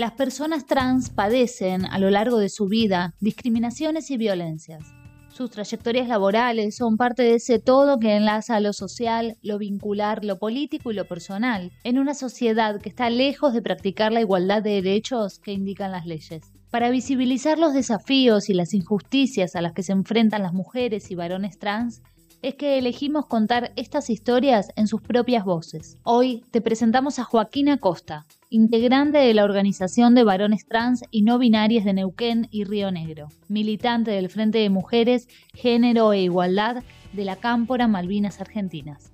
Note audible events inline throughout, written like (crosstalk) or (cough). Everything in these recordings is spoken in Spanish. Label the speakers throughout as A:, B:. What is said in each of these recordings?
A: Las personas trans padecen a lo largo de su vida discriminaciones y violencias. Sus trayectorias laborales son parte de ese todo que enlaza lo social, lo vincular, lo político y lo personal, en una sociedad que está lejos de practicar la igualdad de derechos que indican las leyes. Para visibilizar los desafíos y las injusticias a las que se enfrentan las mujeres y varones trans, es que elegimos contar estas historias en sus propias voces. Hoy te presentamos a Joaquín Acosta, integrante de la Organización de Varones Trans y No Binarias de Neuquén y Río Negro, militante del Frente de Mujeres, Género e Igualdad de la Cámpora Malvinas Argentinas.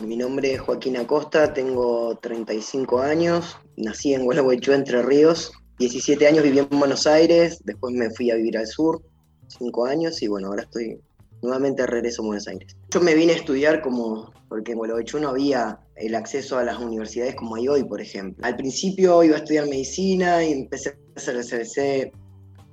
B: Mi nombre es Joaquín Acosta, tengo 35 años, nací en Gualeguaychú, Entre Ríos, 17 años viví en Buenos Aires, después me fui a vivir al sur, 5 años, y bueno, ahora estoy nuevamente regreso a Buenos Aires. Yo me vine a estudiar como, porque en Gualeguaychú no había el acceso a las universidades como hay hoy, por ejemplo. Al principio iba a estudiar medicina y empecé a hacer el CBC.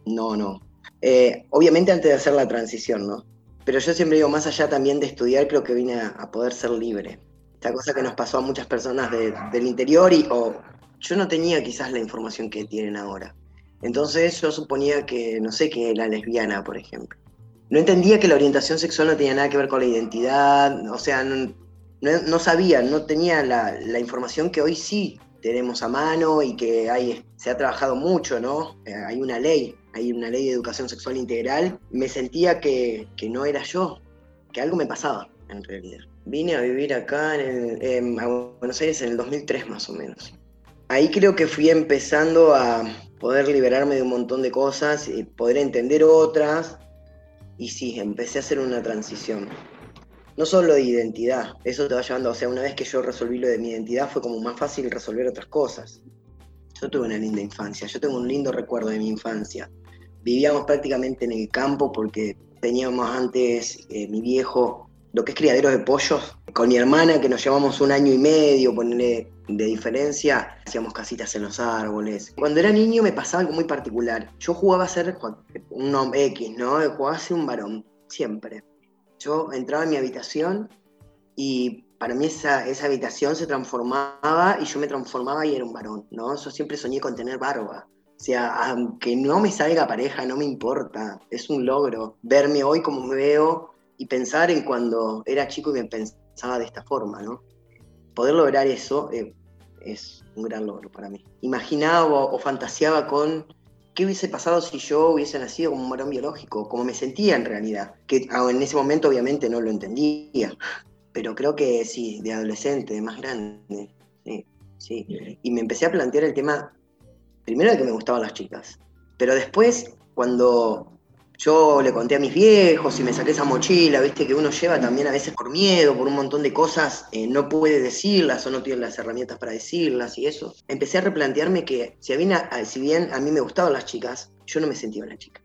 B: No, no. Eh, obviamente antes de hacer la transición, ¿no? Pero yo siempre digo, más allá también de estudiar, creo que vine a, poder ser libre. Esta cosa que nos pasó a muchas personas del interior y o yo no tenía quizás la información que tienen ahora. Entonces yo suponía que, no sé, que era lesbiana, por ejemplo. No entendía que la orientación sexual no tenía nada que ver con la identidad, o sea, no, sabía, no tenía la, información que hoy sí tenemos a mano y que hay, se ha trabajado mucho, ¿no? Eh, hay una ley, hay una ley de educación sexual integral. Me sentía que, no era yo, que algo me pasaba, en realidad. Vine a vivir acá en, Buenos Aires en el 2003 más o menos ahí creo que fui empezando a poder liberarme de un montón de cosas y poder entender otras. Y sí, empecé a hacer una transición. No solo de identidad, eso te va llevando, o sea, una vez que yo resolví lo de mi identidad fue como más fácil resolver otras cosas. Yo tuve una linda infancia, yo tengo un lindo recuerdo de mi infancia. Vivíamos prácticamente en el campo porque teníamos antes eh, mi viejo lo que es criadero de pollos. Con mi hermana, que nos llevamos un año y medio, ponerle de diferencia, hacíamos casitas en los árboles. Cuando era niño me pasaba algo muy particular. Yo jugaba a ser un hombre X, ¿no? Jugaba a ser un varón, siempre. Yo entraba en mi habitación y para mí esa, esa habitación se transformaba y yo me transformaba y era un varón, ¿no? Yo siempre soñé con tener barba. O sea, aunque no me salga pareja, no me importa. Es un logro verme hoy como me veo y pensar en cuando era chico y me pensaba de esta forma, ¿no? Poder lograr eso eh, es un gran logro para mí. Imaginaba o, fantaseaba con qué hubiese pasado si yo hubiese nacido como un varón biológico, como me sentía en realidad, que en ese momento obviamente no lo entendía, pero creo que sí, de adolescente, de más grande, sí, sí. Y me empecé a plantear el tema, primero de que me gustaban las chicas, pero después, cuando yo le conté a mis viejos y me saqué esa mochila, viste, que uno lleva también a veces por miedo, por un montón de cosas, eh, no puede decirlas o no tiene las herramientas para decirlas y eso. Empecé a replantearme que si bien, si bien a mí me gustaban las chicas, yo no me sentía una chica.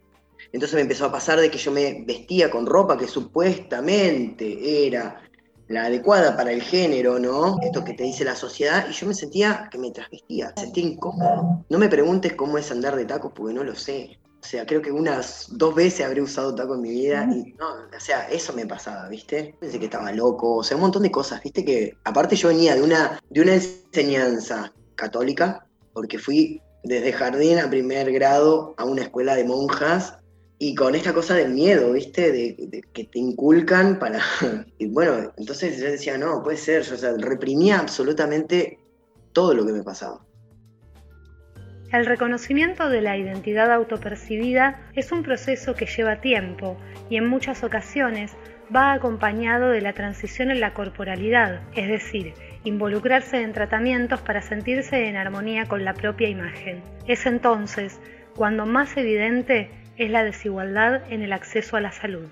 B: Entonces me empezó a pasar de que yo me vestía con ropa que supuestamente era la adecuada para el género, ¿no? Esto que te dice la sociedad, y yo me sentía que me trasvestía, me sentía incómodo. No me preguntes cómo es andar de tacos porque no lo sé. O sea, creo que unas dos veces habré usado taco en mi vida y no, o sea, eso me pasaba, ¿viste? Pensé que estaba loco, o sea, un montón de cosas, ¿viste? Que aparte yo venía de una, de una enseñanza católica, porque fui desde jardín a primer grado a una escuela de monjas y con esta cosa del miedo, ¿viste? De, que te inculcan para... (laughs) Y bueno, entonces yo decía, no, puede ser, yo o sea, reprimía absolutamente todo lo que me pasaba.
C: El reconocimiento de la identidad autopercibida es un proceso que lleva tiempo y en muchas ocasiones va acompañado de la transición en la corporalidad, es decir, involucrarse en tratamientos para sentirse en armonía con la propia imagen. Es entonces cuando más evidente es la desigualdad en el acceso a la salud.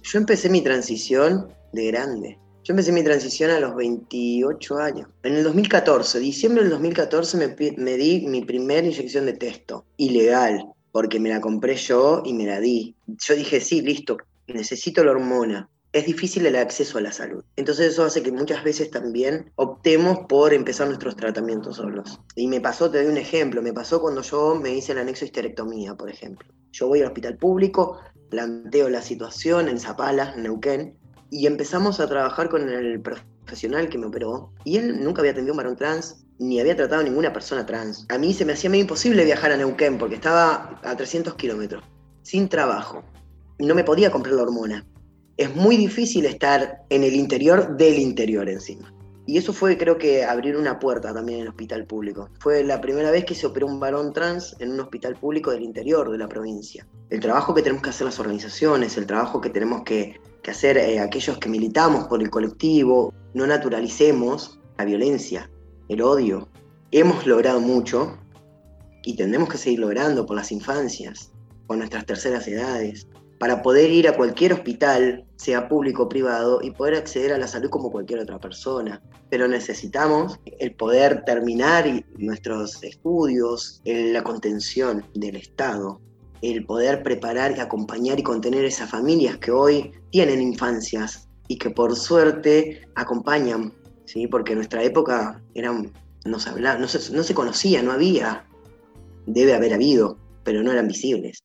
B: Yo empecé mi transición de grande. Yo empecé mi transición a los 28 años. En el 2014, diciembre del 2014, me, di mi primera inyección de testo, ilegal, porque me la compré yo y me la di. Yo dije, sí, listo, necesito la hormona. Es difícil el acceso a la salud. Entonces eso hace que muchas veces también optemos por empezar nuestros tratamientos solos. Y me pasó, te doy un ejemplo, me pasó cuando yo me hice el anexo histerectomía, por ejemplo. Yo voy al hospital público, planteo la situación en Zapala, en Neuquén, y empezamos a trabajar con el profesional que me operó y él nunca había atendido un varón trans ni había tratado a ninguna persona trans. A mí se me hacía imposible viajar a Neuquén porque estaba a 300 kilómetros, sin trabajo. No me podía comprar la hormona. Es muy difícil estar en el interior del interior encima. Y eso fue, creo que, abrir una puerta también en el hospital público. Fue la primera vez que se operó un varón trans en un hospital público del interior de la provincia. El trabajo que tenemos que hacer las organizaciones, el trabajo que tenemos que, hacer eh, aquellos que militamos por el colectivo, no naturalicemos la violencia, el odio. Hemos logrado mucho y tendremos que seguir logrando por las infancias, por nuestras terceras edades, para poder ir a cualquier hospital, sea público o privado, y poder acceder a la salud como cualquier otra persona. Pero necesitamos el poder terminar nuestros estudios, la contención del Estado, el poder preparar y acompañar y contener esas familias que hoy tienen infancias y que por suerte acompañan, ¿sí? porque en nuestra época eran, no, se no, se, no se conocía, no había, debe haber habido, pero no eran visibles.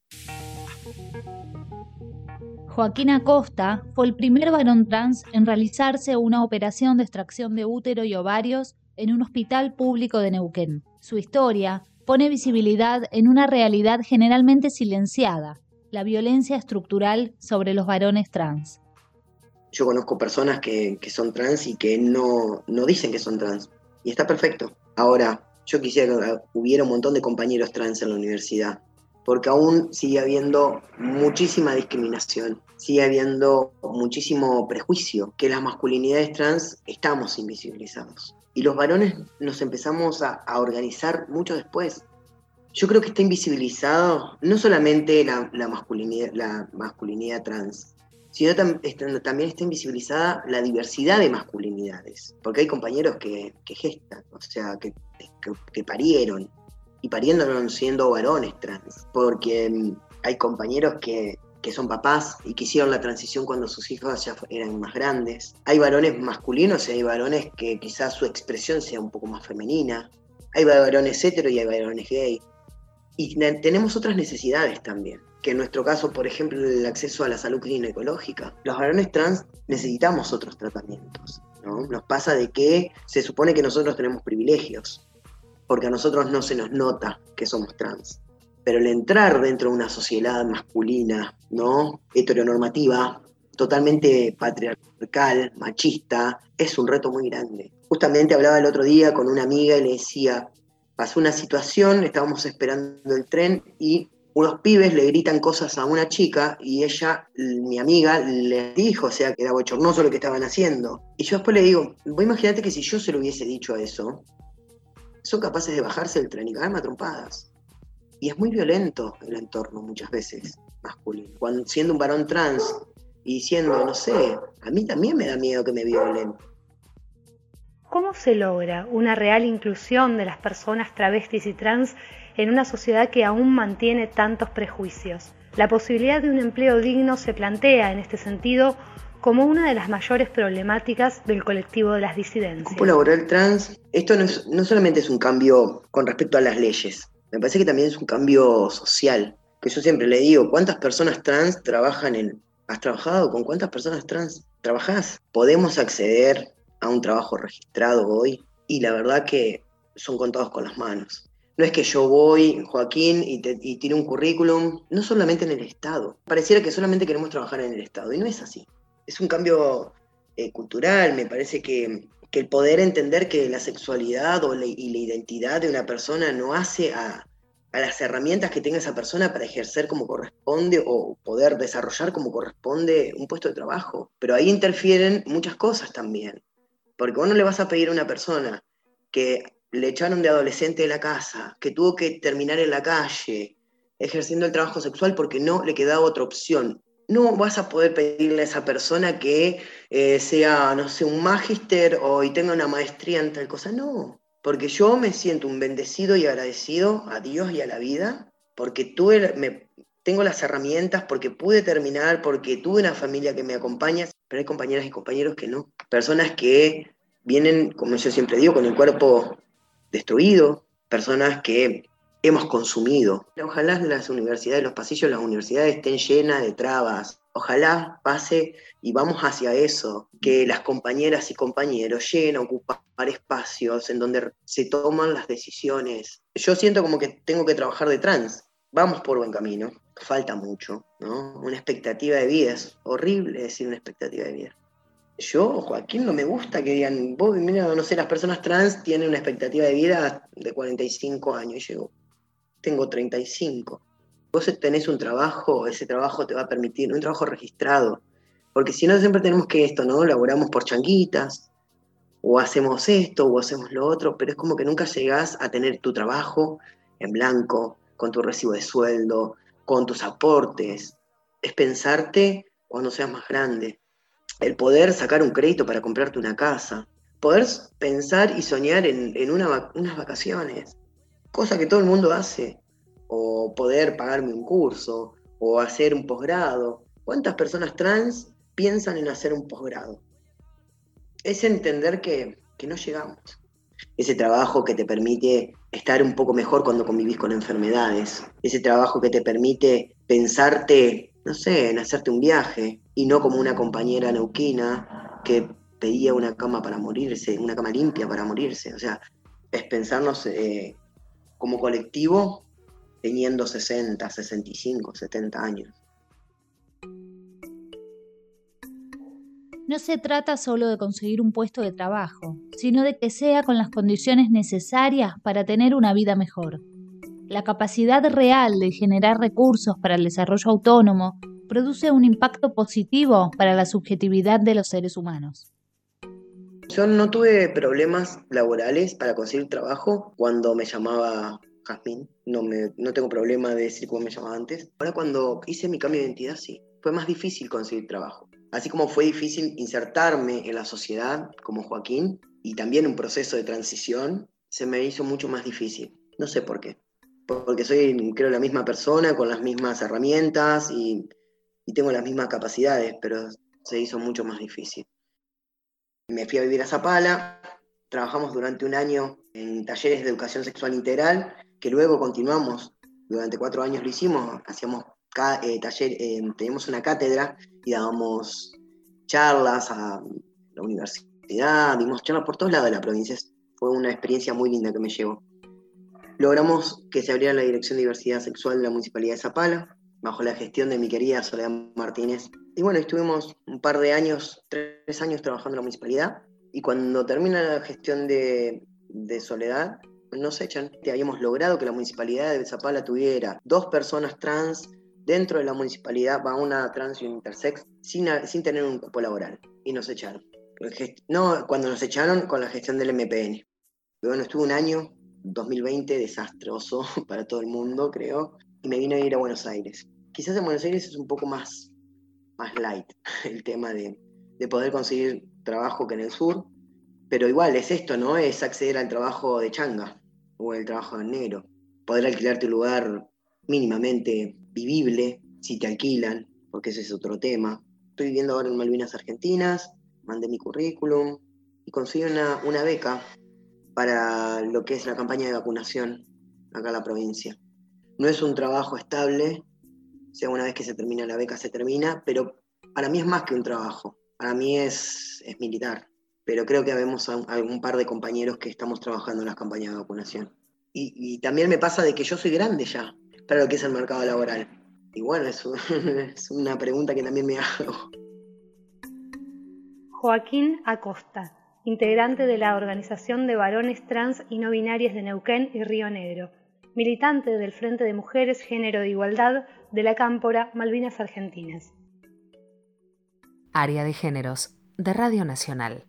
A: Joaquín Acosta fue el primer varón trans en realizarse una operación de extracción de útero y ovarios en un hospital público de Neuquén. Su historia pone visibilidad en una realidad generalmente silenciada, la violencia estructural sobre los varones trans.
B: Yo conozco personas que, son trans y que no, no dicen que son trans, y está perfecto. Ahora, yo quisiera que hubiera un montón de compañeros trans en la universidad, porque aún sigue habiendo muchísima discriminación, sigue habiendo muchísimo prejuicio, que las masculinidades trans estamos invisibilizados. Y los varones nos empezamos a, organizar mucho después. Yo creo que está invisibilizado no solamente la, masculinidad, la masculinidad trans, sino también está invisibilizada la diversidad de masculinidades, porque hay compañeros que, gestan, o sea, que, que parieron, y pariéndolo siendo varones trans, porque mm, hay compañeros que, son papás y que hicieron la transición cuando sus hijos ya eran más grandes. Hay varones masculinos y hay varones que quizás su expresión sea un poco más femenina. Hay varones hetero y hay varones gay. Y tenemos otras necesidades también, que en nuestro caso, por ejemplo, el acceso a la salud ginecológica. Los varones trans necesitamos otros tratamientos. ¿no? Nos pasa de que se supone que nosotros tenemos privilegios porque a nosotros no se nos nota que somos trans. Pero el entrar dentro de una sociedad masculina, ¿no? Heteronormativa, totalmente patriarcal, machista, es un reto muy grande. Justamente hablaba el otro día con una amiga y le decía, pasó una situación, estábamos esperando el tren y unos pibes le gritan cosas a una chica y ella, mi amiga, le dijo, o sea, que era bochornoso lo que estaban haciendo. Y yo después le digo, vos imagínate que si yo se lo hubiese dicho a eso, son capaces de bajarse del tren y caerme a trompadas. Y es muy violento el entorno muchas veces masculino. Cuando siendo un varón trans y diciendo, no sé, a mí también me da miedo que me violen.
C: ¿Cómo se logra una real inclusión de las personas travestis y trans en una sociedad que aún mantiene tantos prejuicios? La posibilidad de un empleo digno se plantea en este sentido como una de las mayores problemáticas del colectivo de las disidencias.
B: Cupo laboral trans, esto no, no solamente es un cambio con respecto a las leyes, me parece que también es un cambio social, que yo siempre le digo, ¿cuántas personas trans trabajan en... ¿Has trabajado? ¿Con cuántas personas trans trabajás? Podemos acceder a un trabajo registrado hoy y la verdad que son contados con las manos. No es que yo voy, Joaquín, y, te, un currículum, no solamente en el Estado. Pareciera que solamente queremos trabajar en el Estado, y no es así es un cambio eh, cultural, me parece que, el poder entender que la sexualidad y la identidad de una persona no hace a, las herramientas que tenga esa persona para ejercer como corresponde o poder desarrollar como corresponde un puesto de trabajo. Pero ahí interfieren muchas cosas también. Porque vos no le vas a pedir a una persona que le echaron de adolescente de la casa, que tuvo que terminar en la calle, ejerciendo el trabajo sexual porque no le quedaba otra opción no vas a poder pedirle a esa persona que eh, sea, no sé, un magíster o y tenga una maestría en tal cosa. No, porque yo me siento un bendecido y agradecido a Dios y a la vida, porque tuve, me, tengo las herramientas, porque pude terminar, porque tuve una familia que me acompaña, pero hay compañeras y compañeros que no. Personas que vienen, como yo siempre digo, con el cuerpo destruido, personas que hemos consumido. Ojalá las universidades, los pasillos de las universidades estén llenas de trabas, Ojalá pase y vamos hacia eso, que las compañeras y compañeros lleguen a ocupar espacios en donde se toman las decisiones. Yo siento como que tengo que trabajar de trans. Vamos por buen camino, falta mucho, ¿no? Una expectativa de vida, es horrible decir una expectativa de vida. Yo, Joaquín, no me gusta que digan, vos, mira, no sé, las personas trans tienen una expectativa de vida de 45 años. Y yo tengo 35 vos tenés un trabajo, ese trabajo te va a permitir, un trabajo registrado, porque si no siempre tenemos que esto, ¿no? Laboramos por changuitas, o hacemos esto, o hacemos lo otro, pero es como que nunca llegás a tener tu trabajo en blanco, con tu recibo de sueldo, con tus aportes. Es pensarte cuando seas más grande. El poder sacar un crédito para comprarte una casa. Poder pensar y soñar en, unas vacaciones. Cosa que todo el mundo hace o poder pagarme un curso, o hacer un posgrado. ¿Cuántas personas trans piensan en hacer un posgrado? Es entender que, no llegamos. Ese trabajo que te permite estar un poco mejor cuando convivís con enfermedades. Ese trabajo que te permite pensarte, no sé, en hacerte un viaje y no como una compañera neuquina que pedía una cama para morirse, una cama limpia para morirse. O sea, es pensarnos eh, como colectivo teniendo 60, 65, 70 años.
A: No se trata solo de conseguir un puesto de trabajo, sino de que sea con las condiciones necesarias para tener una vida mejor. La capacidad real de generar recursos para el desarrollo autónomo produce un impacto positivo para la subjetividad de los seres humanos.
B: Yo no tuve problemas laborales para conseguir trabajo cuando me llamaba Jazmín, no, me, no tengo problema de decir cómo me llamaba antes. Ahora cuando hice mi cambio de identidad, sí, fue más difícil conseguir trabajo. Así como fue difícil insertarme en la sociedad como Joaquín y también un proceso de transición, se me hizo mucho más difícil. No sé por qué. Porque soy, creo, la misma persona, con las mismas herramientas y, y tengo las mismas capacidades, pero se hizo mucho más difícil. Me fui a vivir a Zapala, trabajamos durante un año en talleres de educación sexual integral que luego continuamos, durante cuatro años lo hicimos, hacíamos eh, eh, teníamos una cátedra y dábamos charlas a la universidad, dimos charlas por todos lados de la provincia. Fue una experiencia muy linda que me llevó. Logramos que se abriera la Dirección de Diversidad Sexual de la Municipalidad de Zapala, bajo la gestión de mi querida Soledad Martínez. Y bueno, estuvimos un par de años, tres años trabajando en la municipalidad. Y cuando termina la gestión de, Soledad, nos echan. Habíamos logrado que la municipalidad de Zapala tuviera dos personas trans dentro de la municipalidad, va una trans y un intersex, sin, sin tener un cupo laboral. Y nos echaron. No, cuando nos echaron con la gestión del MPN. Bueno, estuve un año, 2020, desastroso (laughs) para todo el mundo, creo, y me vine a ir a Buenos Aires. Quizás en Buenos Aires es un poco más, más light (laughs) el tema de, de poder conseguir trabajo que en el sur, pero igual es esto, ¿no? Es acceder al trabajo de changa o el trabajo en negro. Poder alquilarte un lugar mínimamente vivible si te alquilan, porque ese es otro tema. Estoy viviendo ahora en Malvinas Argentinas, mandé mi currículum y conseguí una, una beca para lo que es la campaña de vacunación acá en la provincia. No es un trabajo estable, o sea, una vez que se termina la beca se termina, pero para mí es más que un trabajo, para mí es, es militar pero creo que habemos algún par de compañeros que estamos trabajando en las campañas de vacunación. Y, también me pasa de que yo soy grande ya para lo que es el mercado laboral. Y bueno, (laughs) es, una pregunta que también me hago.
C: Joaquín Acosta, integrante de la Organización de Varones Trans y No Binarias de Neuquén y Río Negro, militante del Frente de Mujeres Género de Igualdad de la Cámpora Malvinas Argentinas.
D: Área de Géneros de Radio Nacional.